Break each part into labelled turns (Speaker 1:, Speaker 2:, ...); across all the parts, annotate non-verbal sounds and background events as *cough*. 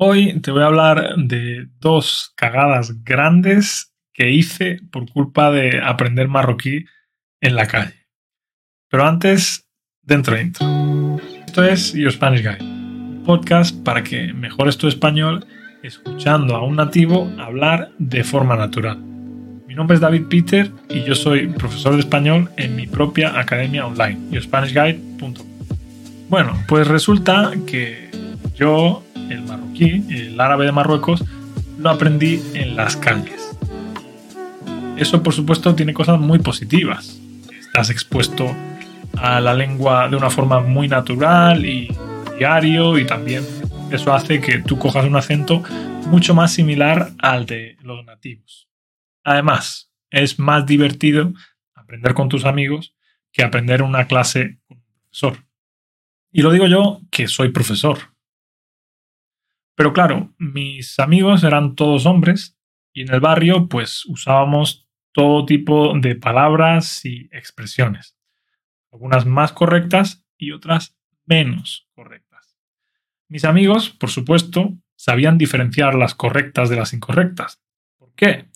Speaker 1: Hoy te voy a hablar de dos cagadas grandes que hice por culpa de aprender marroquí en la calle. Pero antes, dentro intro. Esto es Your Spanish Guide, un podcast para que mejores tu español escuchando a un nativo hablar de forma natural. Mi nombre es David Peter y yo soy profesor de español en mi propia academia online, yourspanishguide.com. Bueno, pues resulta que yo el marroquí, el árabe de Marruecos, lo aprendí en las calles. Eso, por supuesto, tiene cosas muy positivas. Estás expuesto a la lengua de una forma muy natural y diario y también eso hace que tú cojas un acento mucho más similar al de los nativos. Además, es más divertido aprender con tus amigos que aprender una clase con un profesor. Y lo digo yo que soy profesor. Pero claro, mis amigos eran todos hombres y en el barrio pues usábamos todo tipo de palabras y expresiones. Algunas más correctas y otras menos correctas. Mis amigos, por supuesto, sabían diferenciar las correctas de las incorrectas. ¿Por qué?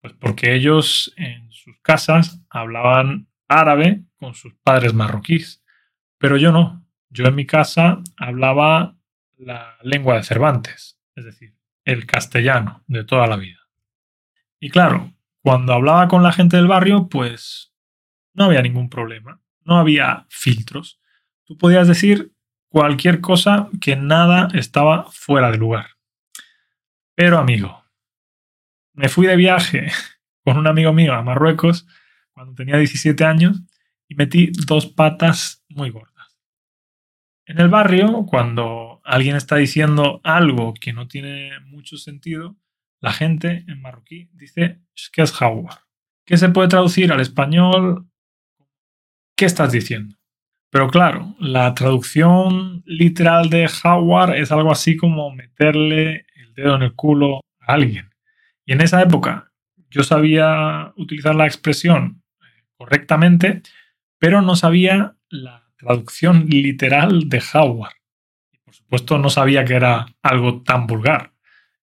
Speaker 1: Pues porque ellos en sus casas hablaban árabe con sus padres marroquíes. Pero yo no. Yo en mi casa hablaba la lengua de Cervantes, es decir, el castellano de toda la vida. Y claro, cuando hablaba con la gente del barrio, pues no había ningún problema, no había filtros. Tú podías decir cualquier cosa que nada estaba fuera de lugar. Pero amigo, me fui de viaje *laughs* con un amigo mío a Marruecos cuando tenía 17 años y metí dos patas muy gordas. En el barrio, cuando alguien está diciendo algo que no tiene mucho sentido, la gente en marroquí dice que es hawar, que se puede traducir al español ¿qué estás diciendo? Pero claro, la traducción literal de hawar es algo así como meterle el dedo en el culo a alguien. Y en esa época yo sabía utilizar la expresión eh, correctamente, pero no sabía la traducción literal de Howard. Por supuesto no sabía que era algo tan vulgar.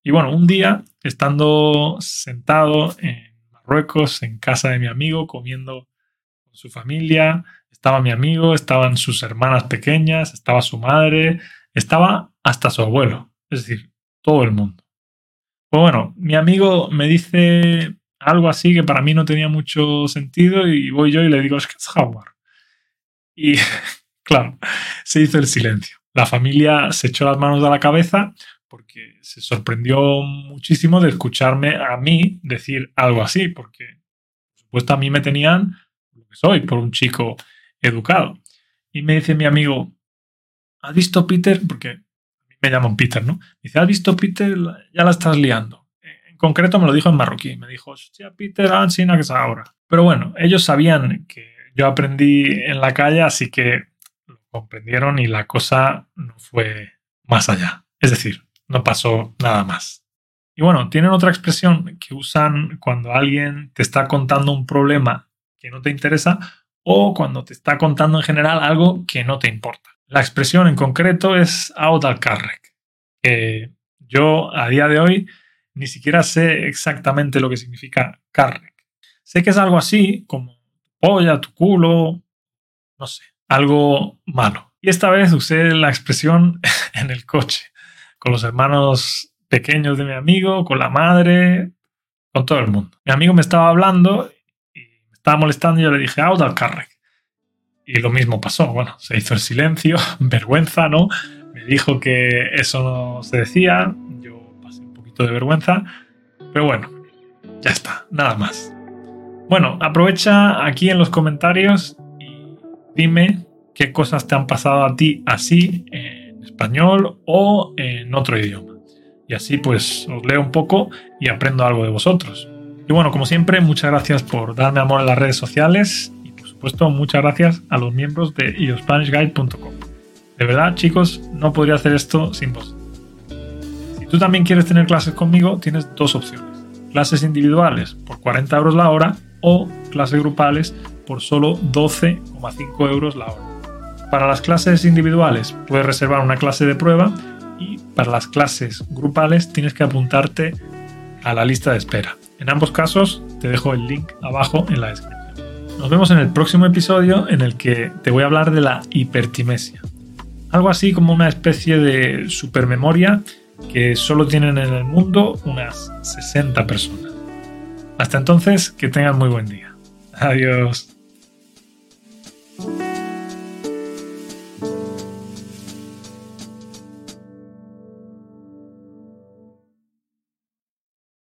Speaker 1: Y bueno, un día, estando sentado en Marruecos, en casa de mi amigo, comiendo con su familia, estaba mi amigo, estaban sus hermanas pequeñas, estaba su madre, estaba hasta su abuelo, es decir, todo el mundo. Pues bueno, mi amigo me dice algo así que para mí no tenía mucho sentido y voy yo y le digo, es que es Howard. Y *laughs* claro, se hizo el silencio. La familia se echó las manos a la cabeza porque se sorprendió muchísimo de escucharme a mí decir algo así, porque por supuesto a mí me tenían lo que soy, por un chico educado. Y me dice mi amigo, ¿has visto Peter? Porque a mí me llaman Peter, ¿no? Me dice, ¿has visto Peter? Ya la estás liando. En concreto me lo dijo en marroquí. Me dijo, hostia, Peter, Ansina, ah, que es ahora. Pero bueno, ellos sabían que yo aprendí en la calle, así que comprendieron y la cosa no fue más allá. Es decir, no pasó nada más. Y bueno, tienen otra expresión que usan cuando alguien te está contando un problema que no te interesa o cuando te está contando en general algo que no te importa. La expresión en concreto es out al carrec, que yo a día de hoy ni siquiera sé exactamente lo que significa carrec. Sé que es algo así como polla, tu culo, no sé, algo malo. Y esta vez usé la expresión *laughs* en el coche, con los hermanos pequeños de mi amigo, con la madre, con todo el mundo. Mi amigo me estaba hablando y me estaba molestando y yo le dije, out al carrec. Y lo mismo pasó, bueno, se hizo el silencio, *laughs* vergüenza, ¿no? Me dijo que eso no se decía, yo pasé un poquito de vergüenza, pero bueno, ya está, nada más. Bueno, aprovecha aquí en los comentarios dime qué cosas te han pasado a ti así en español o en otro idioma. Y así pues os leo un poco y aprendo algo de vosotros. Y bueno, como siempre, muchas gracias por darme amor en las redes sociales y por supuesto muchas gracias a los miembros de iospanishguide.com. De verdad, chicos, no podría hacer esto sin vos. Si tú también quieres tener clases conmigo, tienes dos opciones. Clases individuales por 40 euros la hora o clases grupales por solo 12,5 euros la hora. Para las clases individuales puedes reservar una clase de prueba y para las clases grupales tienes que apuntarte a la lista de espera. En ambos casos te dejo el link abajo en la descripción. Nos vemos en el próximo episodio en el que te voy a hablar de la hipertimesia. Algo así como una especie de supermemoria que solo tienen en el mundo unas 60 personas. Hasta entonces, que tengan muy buen día. Adiós.